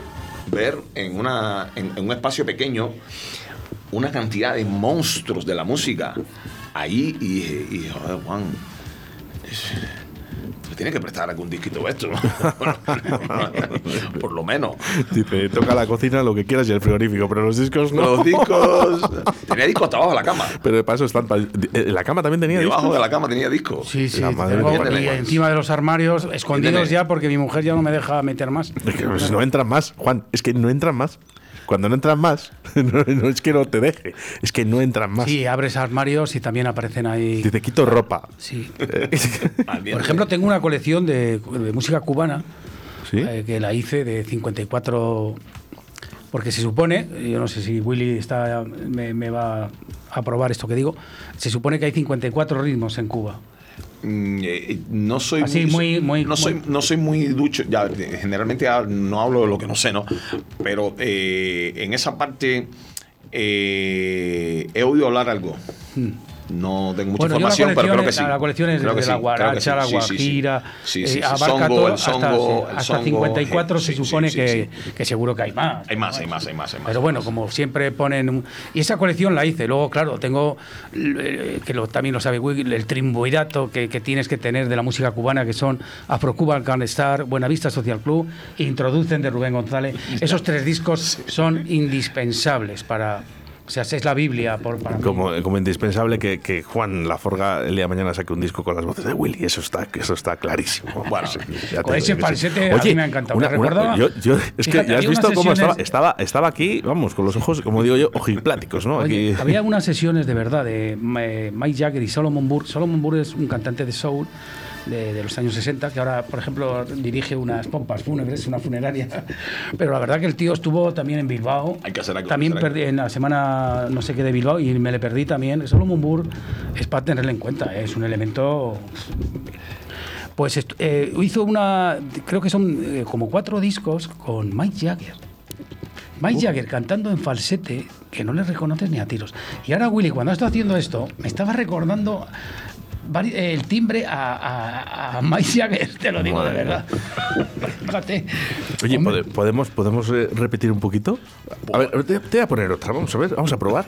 ver en, una, en, en un espacio pequeño una cantidad de monstruos de la música ahí y dije, y joder, Juan, es- me tiene que prestar algún disquito esto. por lo menos. Dice, toca la cocina lo que quieras y el frigorífico, pero los discos no. Los discos. Tenía discos hasta abajo de la cama. Pero para eso están. ¿En la cama también tenía Debajo discos? de la cama tenía discos. Sí, sí, La madre y encima de los armarios, escondidos ya porque mi mujer ya no me deja meter más. Es que pues, no entran más, Juan. Es que no entran más. Cuando no entran más, no, no es que no te deje, es que no entran más. Sí, abres armarios y también aparecen ahí. Dice, quito ropa. Sí. Por ejemplo, tengo una colección de, de música cubana ¿Sí? eh, que la hice de 54. Porque se supone, yo no sé si Willy está, me, me va a probar esto que digo, se supone que hay 54 ritmos en Cuba. Mm, eh, no soy Así, muy- muy- no soy muy- no soy muy ducho. Ya generalmente ah, no hablo de lo que no sé no pero eh, en esa parte eh, he oído hablar algo no tengo mucha Bueno, información, pero creo que sí. la colección es Creo de la guaracha, la guajira, abarca todo hasta, songo, el hasta songo, 54 sí, se supone que, que seguro que hay más. Hay más, hay más, hay más, hay más. Pero bueno, como siempre ponen... un- Y esa colección la hice. Luego, claro, tengo, eh, que lo- también lo sabe Will, el triunvirato que, que tienes que tener de la música cubana, que son Afro Cuban Can Star, Buenavista Social Club, Introducen de Rubén González. Esos tres discos son indispensables para... O sea, es la Biblia por, para mí. Como, como indispensable que, que Juan Laforga el día de mañana saque un disco con las voces de Willy, eso está, eso está clarísimo. Bueno, Sí, ya te con ese que sí. falsete a mí me ha encantado. una- una- yo- yo- es que Fíjate, ya has visto cómo estaba, estaba, estaba aquí, vamos, con los ojos, como digo yo, ojipláticos, ¿no? Oye, Aquí. había unas sesiones de verdad de eh, Mike Jagger y Solomon Burke. Solomon Burke es un cantante de soul de, de los años 60 que ahora, por ejemplo, dirige unas pompas fúnebres, una funeraria. Pero la verdad que el tío estuvo también en Bilbao. Hay que hacer algo, También hacer perdí en la semana no sé qué de Bilbao y me le perdí también. Solomon Burke es para tenerle en cuenta, es un elemento pues eh, hizo una, creo que son eh, como cuatro discos con Mike Jagger. Mike Jagger cantando en falsete, que no le reconoces ni a tiros. Y ahora Willy, cuando está haciendo esto, me estaba recordando el timbre a, a- a Mike Jagger, te lo digo Madre de verdad. Fíjate. Oye, Hombre, ¿pode- ¿podemos, podemos eh, repetir un poquito? A ver, te, te voy a poner otra, vamos a ver, vamos a probar.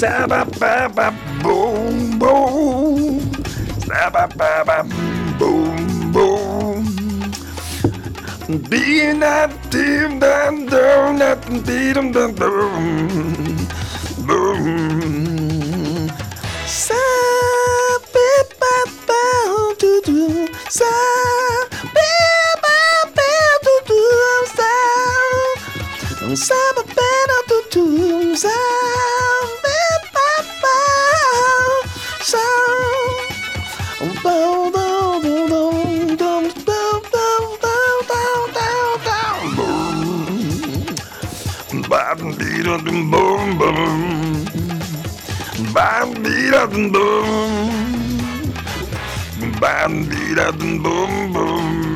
ba-ba-ba-ba-ba-boom-boom Be not dim, dum, dum, dum, dum, dum, dum. boom, boom, boom. Bandida, boom. Bandida, boom, boom.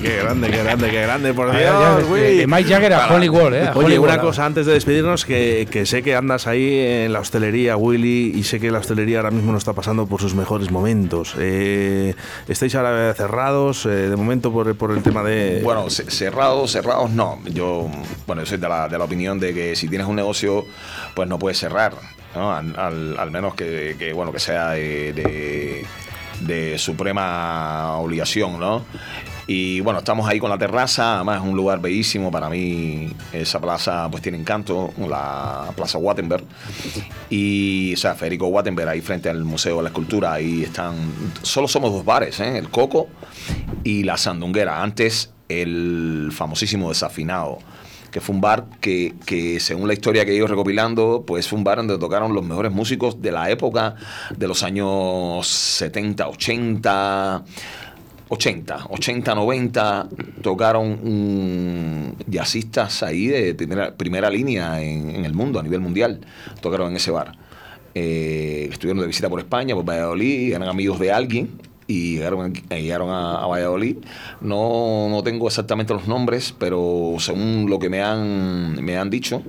Qué grande, qué grande, qué grande, por Ah, Dios, ya, de- güey. de Mike Jagger a Hollywood, ¿eh? A Oye, Hollywood, una cosa antes de despedirnos, que, que sé que andas ahí en la hostelería, Willy, y sé que la hostelería ahora mismo no está pasando por sus mejores momentos. Eh, ¿Estáis ahora cerrados, eh, de momento, por, por el tema de... Bueno, ce- cerrados, cerrados no. Yo, bueno, yo soy de la, de la opinión de que si tienes un negocio, pues no puedes cerrar, ¿no? Al, al- al menos que, que, bueno, que sea de, de- de suprema obligación, ¿no? Y bueno, estamos ahí con la terraza, además es un lugar bellísimo para mí. Esa plaza pues tiene encanto, la Plaza Wattenberg. Y, o sea, Federico Wattenberg, ahí frente al Museo de la Escultura, ahí están. Solo somos dos bares, ¿eh? el Coco y la Sandunguera. Antes, el famosísimo Desafinado, que fue un bar que, que, según la historia que he ido recopilando, pues fue un bar donde tocaron los mejores músicos de la época de los años 70, 80. 80, 80, 90 tocaron mm, jazzistas ahí de primera, primera línea en, en el mundo, a nivel mundial. Tocaron en ese bar. Eh, estuvieron de visita por España, por Valladolid, eran amigos de alguien y eh, llegaron a, a Valladolid. No, no tengo exactamente los nombres, pero según lo que me han, me han dicho,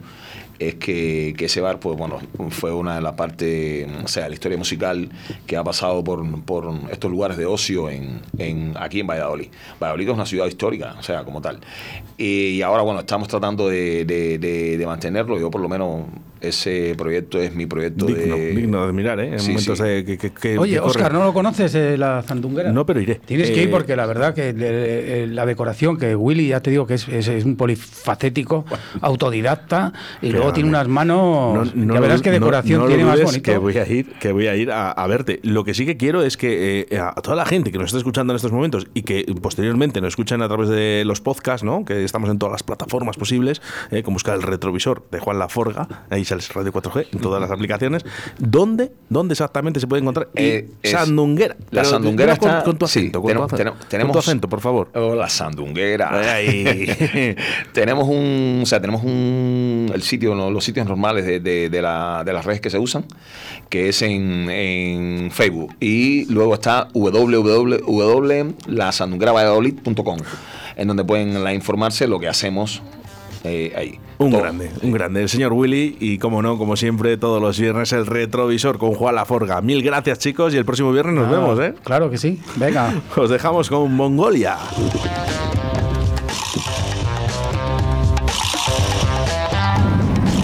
es que, que ese bar, pues bueno, fue una de las partes, o sea, la historia musical que ha pasado por, por estos lugares de ocio en, en, aquí en Valladolid. Valladolid es una ciudad histórica, o sea, como tal. Y ahora, bueno, estamos tratando de- de- de mantenerlo. Yo, por lo menos, ese proyecto es mi proyecto digno, de... digno de mirar, ¿eh? En Sí, momentos sí. de que, que- que- Oye, que. Oscar, ¿no lo conoces, eh, la Zandunguera? No, pero iré. Tienes que Eh, ir porque la verdad que eh, la decoración, que Willy, ya te digo que es, es- es un polifacético, autodidacta, y luego tiene unas manos. No, no verás du- qué no- decoración no lo tiene más bonito. Que voy a ir, que voy a, ir a, a verte. Lo que sí que quiero es que eh, a toda la gente que nos está escuchando en estos momentos y que posteriormente nos escuchan a través de los podcasts, ¿no? que estamos en todas las plataformas posibles, eh, con buscar el retrovisor de Juan Laforga, ahí Radio 4G en todas las aplicaciones. ¿Dónde, dónde exactamente se puede encontrar? Eh, es- Sandunguera. La Pero sandunguera con, está. con tu sí, acento. con, tenemos, tu acento tenemos- con tu acento, por favor. Oh, la sandunguera. Tenemos un, o sea, tenemos un, el sitio, no, los sitios normales de, de- de la- de las redes que se usan, que es en, en Facebook. Y luego está www.lasandungueravalladolid.com, en donde pueden la, informarse lo que hacemos eh, ahí. Un Todo. grande, un grande. El señor Willy y, como no, como siempre, todos los viernes el retrovisor con Juan Laforga. Mil gracias, chicos, y el próximo viernes nos Ah, vemos, ¿eh? Claro que sí. Venga. Os dejamos con Mongolia.